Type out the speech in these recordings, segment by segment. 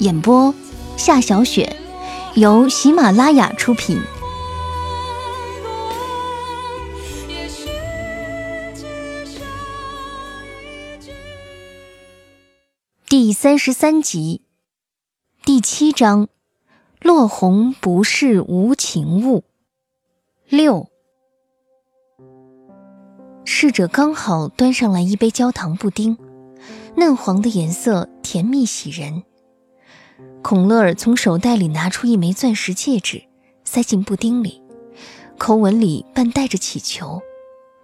演播：夏小雪，由喜马拉雅出品。第三十三集，第七章：落红不是无情物。六，侍者刚好端上来一杯焦糖布丁，嫩黄的颜色，甜蜜喜人。孔乐儿从手袋里拿出一枚钻石戒指，塞进布丁里，口吻里半带着乞求。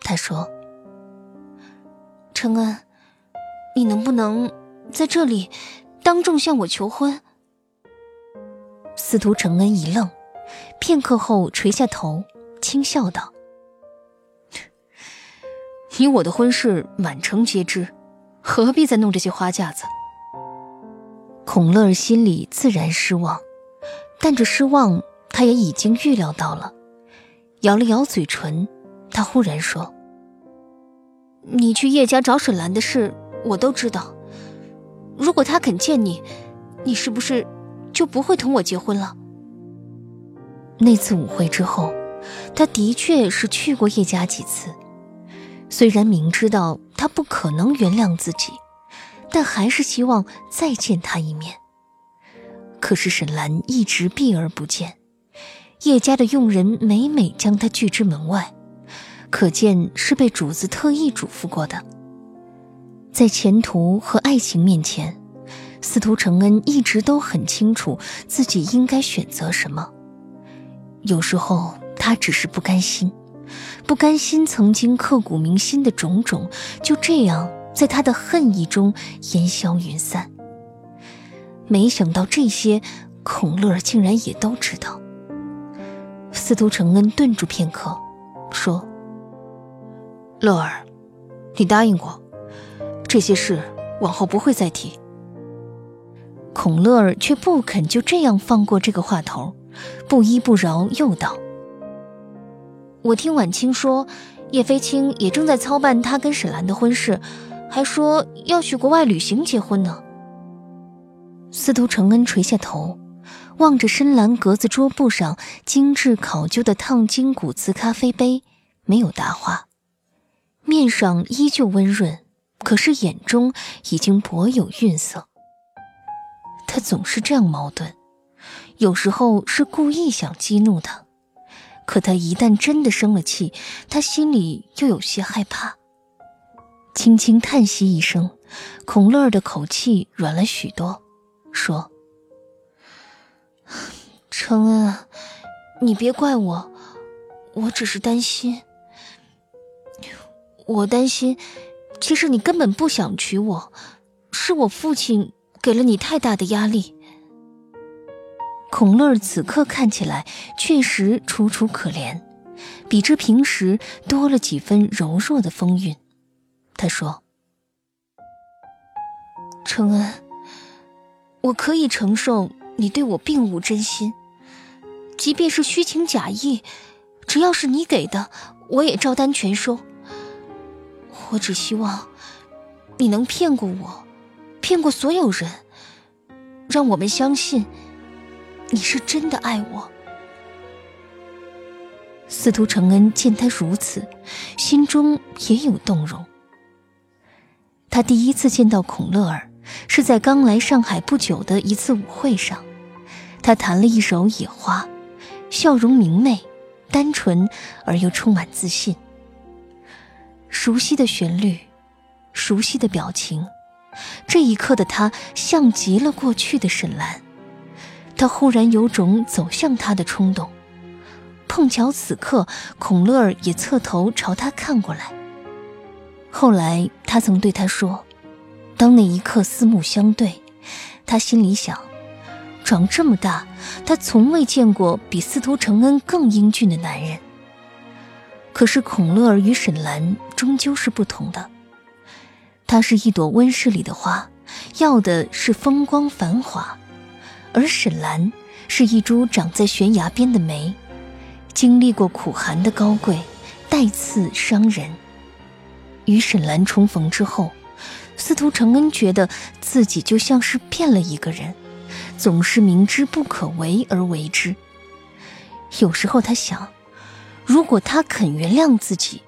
他说：“承恩，你能不能在这里当众向我求婚？”司徒承恩一愣，片刻后垂下头，轻笑道：“你我的婚事满城皆知，何必再弄这些花架子？”孔乐儿心里自然失望，但这失望他也已经预料到了。咬了咬嘴唇，他忽然说：“你去叶家找沈兰的事，我都知道。如果他肯见你，你是不是就不会同我结婚了？”那次舞会之后，他的确是去过叶家几次，虽然明知道他不可能原谅自己。但还是希望再见他一面。可是沈兰一直避而不见，叶家的佣人每每将他拒之门外，可见是被主子特意嘱咐过的。在前途和爱情面前，司徒承恩一直都很清楚自己应该选择什么。有时候他只是不甘心，不甘心曾经刻骨铭心的种种就这样。在他的恨意中烟消云散。没想到这些，孔乐儿竟然也都知道。司徒承恩顿住片刻，说：“乐儿，你答应过，这些事往后不会再提。”孔乐儿却不肯就这样放过这个话头，不依不饶，又道：“我听婉清说，叶飞青也正在操办他跟沈兰的婚事。”还说要去国外旅行结婚呢。司徒承恩垂下头，望着深蓝格子桌布上精致考究的烫金古瓷咖啡杯，没有答话，面上依旧温润，可是眼中已经颇有愠色。他总是这样矛盾，有时候是故意想激怒他，可他一旦真的生了气，他心里又有些害怕。轻轻叹息一声，孔乐儿的口气软了许多，说：“承恩，你别怪我，我只是担心。我担心，其实你根本不想娶我，是我父亲给了你太大的压力。”孔乐儿此刻看起来确实楚楚可怜，比之平时多了几分柔弱的风韵。他说：“承恩，我可以承受你对我并无真心，即便是虚情假意，只要是你给的，我也照单全收。我只希望你能骗过我，骗过所有人，让我们相信你是真的爱我。”司徒承恩见他如此，心中也有动容。他第一次见到孔乐儿，是在刚来上海不久的一次舞会上。他弹了一首《野花》，笑容明媚、单纯而又充满自信。熟悉的旋律，熟悉的表情，这一刻的他像极了过去的沈兰。他忽然有种走向他的冲动。碰巧此刻，孔乐儿也侧头朝他看过来。后来，他曾对他说：“当那一刻四目相对，他心里想，长这么大，他从未见过比司徒承恩更英俊的男人。可是，孔乐儿与沈兰终究是不同的。她是一朵温室里的花，要的是风光繁华；而沈兰是一株长在悬崖边的梅。”经历过苦寒的高贵，带刺伤人。与沈兰重逢之后，司徒承恩觉得自己就像是变了一个人，总是明知不可为而为之。有时候他想，如果他肯原谅自己，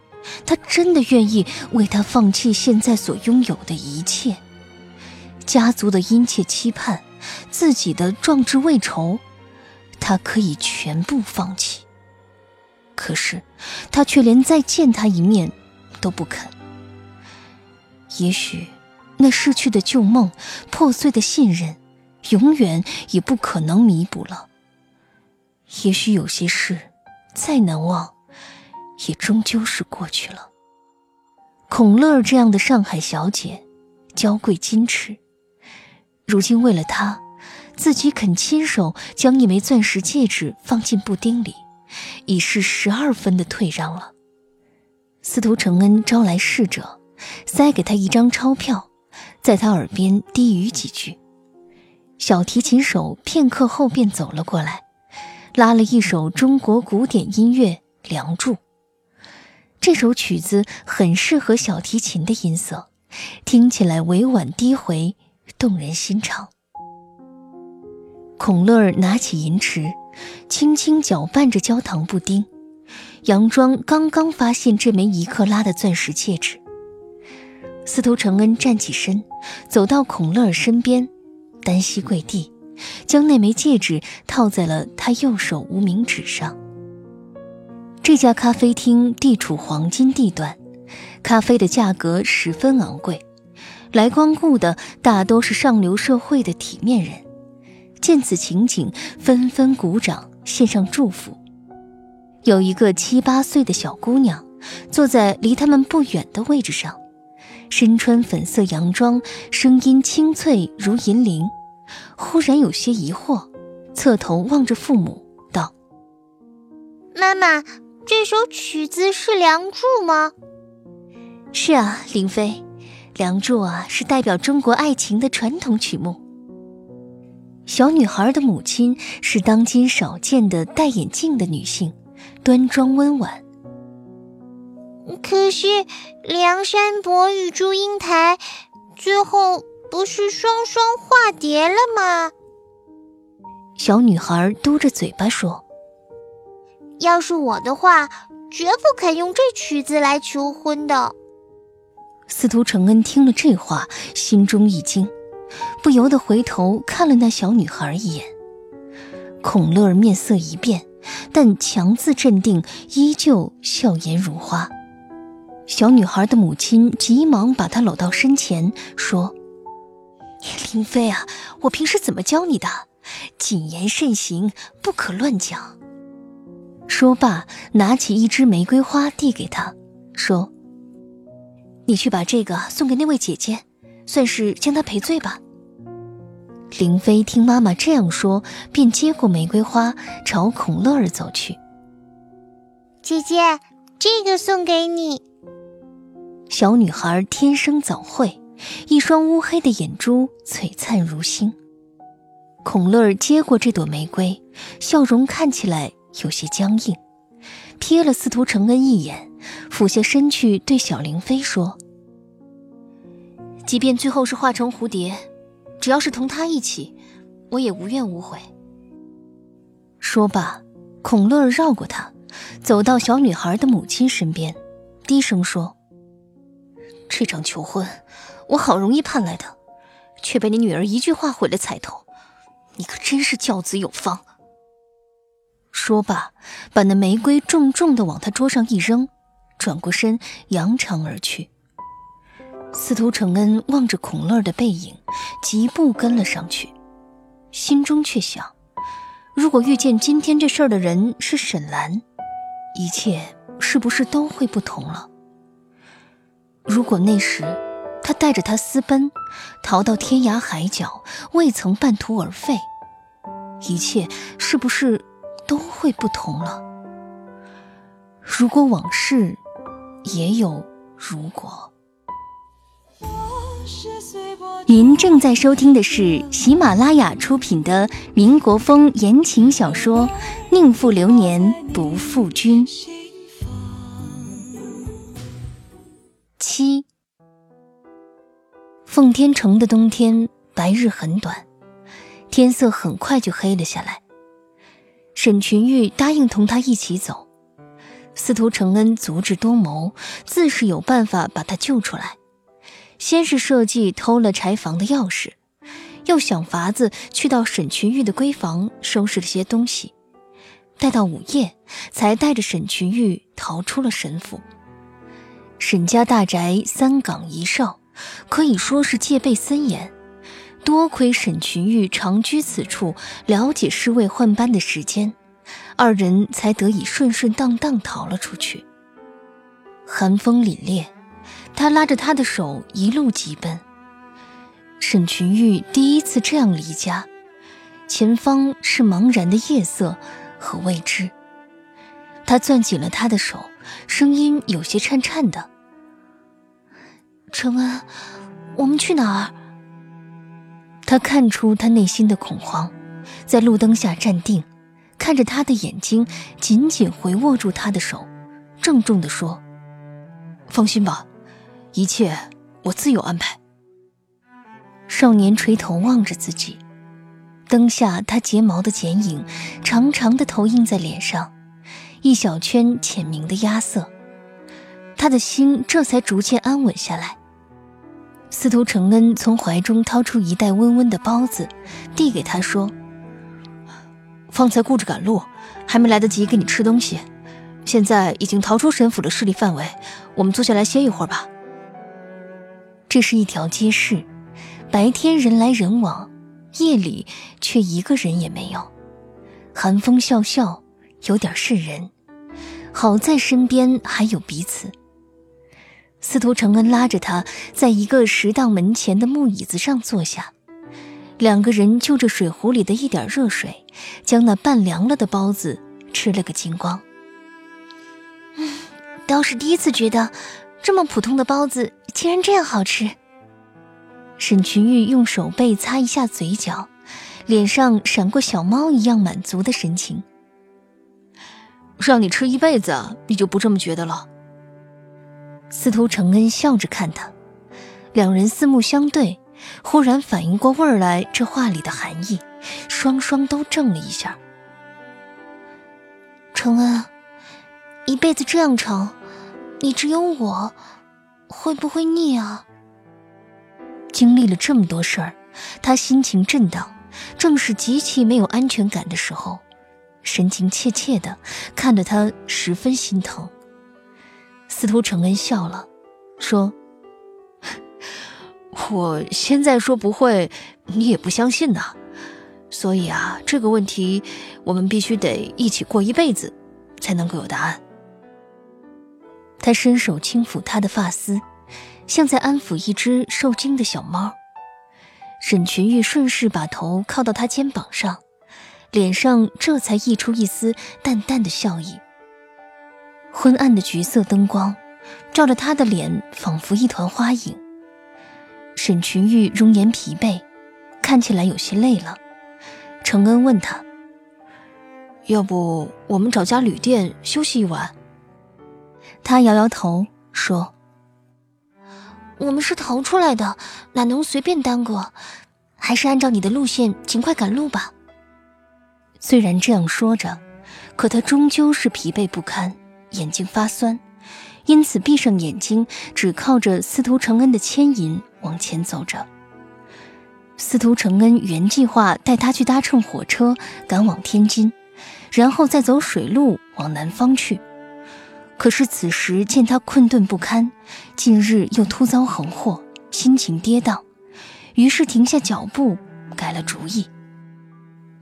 他真的愿意为他放弃现在所拥有的一切：家族的殷切期盼，自己的壮志未酬，他可以全部放弃。可是，他却连再见他一面都不肯。也许，那逝去的旧梦、破碎的信任，永远也不可能弥补了。也许有些事，再难忘，也终究是过去了。孔乐这样的上海小姐，娇贵矜持，如今为了她，自己肯亲手将一枚钻石戒指放进布丁里。已是十二分的退让了。司徒承恩招来侍者，塞给他一张钞票，在他耳边低语几句。小提琴手片刻后便走了过来，拉了一首中国古典音乐《梁祝》。这首曲子很适合小提琴的音色，听起来委婉低回，动人心肠。孔乐儿拿起银匙。轻轻搅拌着焦糖布丁，杨庄刚刚发现这枚一克拉的钻石戒指。司徒承恩站起身，走到孔乐儿身边，单膝跪地，将那枚戒指套在了他右手无名指上。这家咖啡厅地处黄金地段，咖啡的价格十分昂贵，来光顾的大都是上流社会的体面人。见此情景，纷纷鼓掌，献上祝福。有一个七八岁的小姑娘，坐在离他们不远的位置上，身穿粉色洋装，声音清脆如银铃。忽然有些疑惑，侧头望着父母，道：“妈妈，这首曲子是《梁祝》吗？”“是啊，林飞，《梁祝》啊，是代表中国爱情的传统曲目。”小女孩的母亲是当今少见的戴眼镜的女性，端庄温婉。可是梁山伯与祝英台最后不是双双化蝶了吗？小女孩嘟着嘴巴说：“要是我的话，绝不肯用这曲子来求婚的。”司徒承恩听了这话，心中一惊。不由得回头看了那小女孩一眼，孔乐儿面色一变，但强自镇定，依旧笑颜如花。小女孩的母亲急忙把她搂到身前，说：“林飞啊，我平时怎么教你的？谨言慎行，不可乱讲。”说罢，拿起一支玫瑰花递给她，说：“你去把这个送给那位姐姐。”算是将她赔罪吧。林飞听妈妈这样说，便接过玫瑰花，朝孔乐儿走去。姐姐，这个送给你。小女孩天生早慧，一双乌黑的眼珠璀璨如星。孔乐接过这朵玫瑰，笑容看起来有些僵硬，瞥了司徒承恩一眼，俯下身去对小林飞说。即便最后是化成蝴蝶，只要是同他一起，我也无怨无悔。说罢，孔乐绕过他，走到小女孩的母亲身边，低声说：“这场求婚，我好容易盼来的，却被你女儿一句话毁了彩头，你可真是教子有方。说罢，把那玫瑰重重的往他桌上一扔，转过身扬长而去。司徒承恩望着孔乐的背影，疾步跟了上去，心中却想：如果遇见今天这事儿的人是沈兰，一切是不是都会不同了？如果那时他带着她私奔，逃到天涯海角，未曾半途而废，一切是不是？都会不同了。如果往事也有如果。您正在收听的是喜马拉雅出品的民国风言情小说《宁负流年不负君》七。奉天城的冬天白日很短，天色很快就黑了下来。沈群玉答应同他一起走，司徒承恩足智多谋，自是有办法把他救出来。先是设计偷了柴房的钥匙，又想法子去到沈群玉的闺房收拾了些东西，待到午夜，才带着沈群玉逃出了沈府。沈家大宅三岗一哨，可以说是戒备森严。多亏沈群玉常居此处，了解侍卫换班的时间，二人才得以顺顺当当逃了出去。寒风凛冽，他拉着她的手一路疾奔。沈群玉第一次这样离家，前方是茫然的夜色和未知。他攥紧了她的手，声音有些颤颤的：“陈恩，我们去哪儿？”他看出他内心的恐慌，在路灯下站定，看着他的眼睛，紧紧回握住他的手，郑重地说：“放心吧，一切我自有安排。”少年垂头望着自己，灯下他睫毛的剪影，长长的投映在脸上，一小圈浅明的压色，他的心这才逐渐安稳下来。司徒承恩从怀中掏出一袋温温的包子，递给他说：“方才顾着赶路，还没来得及给你吃东西。现在已经逃出沈府的势力范围，我们坐下来歇一会儿吧。”这是一条街市，白天人来人往，夜里却一个人也没有。寒风笑笑，有点渗人。好在身边还有彼此。司徒承恩拉着他，在一个石档门前的木椅子上坐下，两个人就着水壶里的一点热水，将那半凉了的包子吃了个精光。倒是第一次觉得，这么普通的包子竟然这样好吃。沈群玉用手背擦一下嘴角，脸上闪过小猫一样满足的神情。让你吃一辈子，你就不这么觉得了？司徒承恩笑着看他，两人四目相对，忽然反应过味儿来，这话里的含义，双双都怔了一下。承恩，一辈子这样长，你只有我，会不会腻啊？经历了这么多事儿，他心情震荡，正是极其没有安全感的时候，神情怯怯的看着他，十分心疼。司徒承恩笑了，说：“我现在说不会，你也不相信呐。所以啊，这个问题我们必须得一起过一辈子，才能够有答案。”他伸手轻抚她的发丝，像在安抚一只受惊的小猫。沈群玉顺势把头靠到他肩膀上，脸上这才溢出一丝淡淡的笑意。昏暗的橘色灯光，照着他的脸，仿佛一团花影。沈群玉容颜疲惫，看起来有些累了。程恩问他：“要不我们找家旅店休息一晚？”他摇摇头说：“我们是逃出来的，哪能随便耽搁？还是按照你的路线尽快赶路吧。”虽然这样说着，可他终究是疲惫不堪。眼睛发酸，因此闭上眼睛，只靠着司徒承恩的牵引往前走着。司徒承恩原计划带他去搭乘火车赶往天津，然后再走水路往南方去。可是此时见他困顿不堪，近日又突遭横祸，心情跌宕，于是停下脚步，改了主意。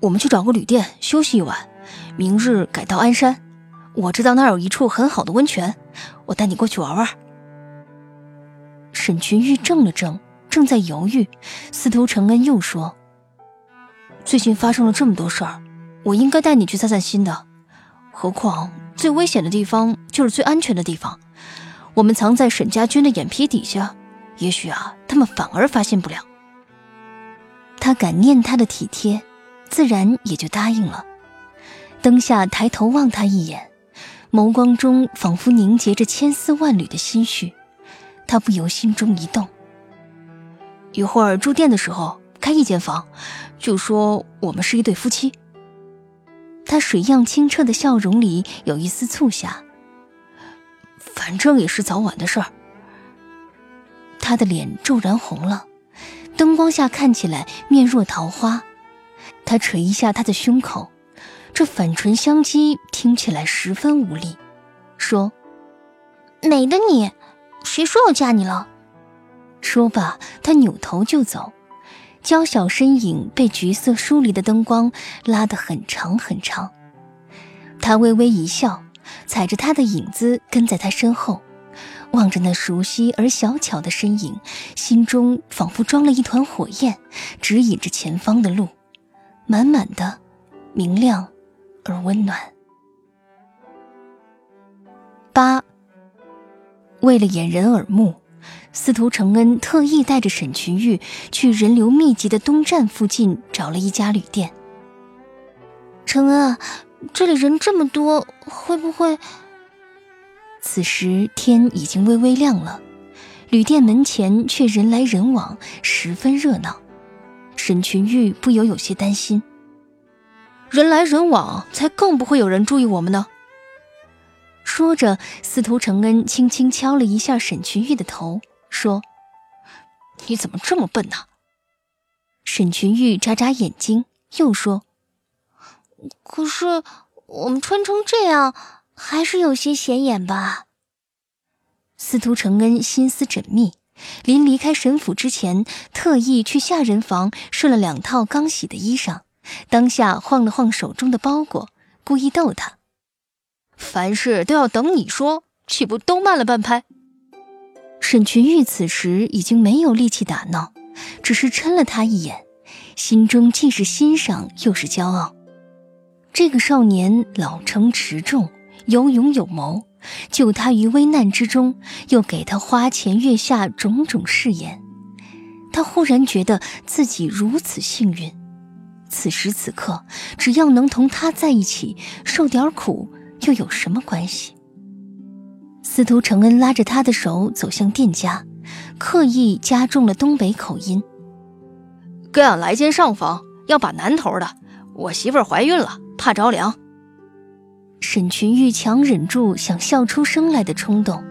我们去找个旅店休息一晚，明日改到鞍山。我知道那儿有一处很好的温泉，我带你过去玩玩。沈群玉怔了怔，正在犹豫，司徒承恩又说：“最近发生了这么多事儿，我应该带你去散散心的。何况最危险的地方就是最安全的地方，我们藏在沈家军的眼皮底下，也许啊，他们反而发现不了。”他感念他的体贴，自然也就答应了。灯下抬头望他一眼。眸光中仿佛凝结着千丝万缕的心绪，他不由心中一动。一会儿住店的时候开一间房，就说我们是一对夫妻。他水样清澈的笑容里有一丝促狭。反正也是早晚的事儿。他的脸骤然红了，灯光下看起来面若桃花。他捶一下他的胸口。这反唇相讥听起来十分无力，说：“美的你，谁说我嫁你了？”说罢，他扭头就走，娇小身影被橘色疏离的灯光拉得很长很长。他微微一笑，踩着他的影子跟在他身后，望着那熟悉而小巧的身影，心中仿佛装了一团火焰，指引着前方的路，满满的，明亮。而温暖。八，为了掩人耳目，司徒承恩特意带着沈群玉去人流密集的东站附近找了一家旅店。承恩啊，这里人这么多，会不会？此时天已经微微亮了，旅店门前却人来人往，十分热闹。沈群玉不由有些担心。人来人往，才更不会有人注意我们呢。说着，司徒承恩轻轻敲了一下沈群玉的头，说：“你怎么这么笨呢？”沈群玉眨眨眼睛，又说：“可是我们穿成这样，还是有些显眼吧？”司徒承恩心思缜密，临离开沈府之前，特意去下人房试了两套刚洗的衣裳。当下晃了晃手中的包裹，故意逗他：“凡事都要等你说，岂不都慢了半拍？”沈群玉此时已经没有力气打闹，只是嗔了他一眼，心中既是欣赏又是骄傲。这个少年老成持重，有勇有谋，救他于危难之中，又给他花前月下种种誓言，他忽然觉得自己如此幸运。此时此刻，只要能同他在一起，受点苦又有什么关系？司徒承恩拉着他的手走向店家，刻意加重了东北口音：“给俺来间上房，要把南头的。我媳妇儿怀孕了，怕着凉。”沈群玉强忍住想笑出声来的冲动，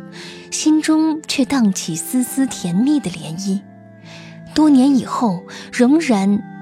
心中却荡起丝丝甜蜜的涟漪。多年以后，仍然。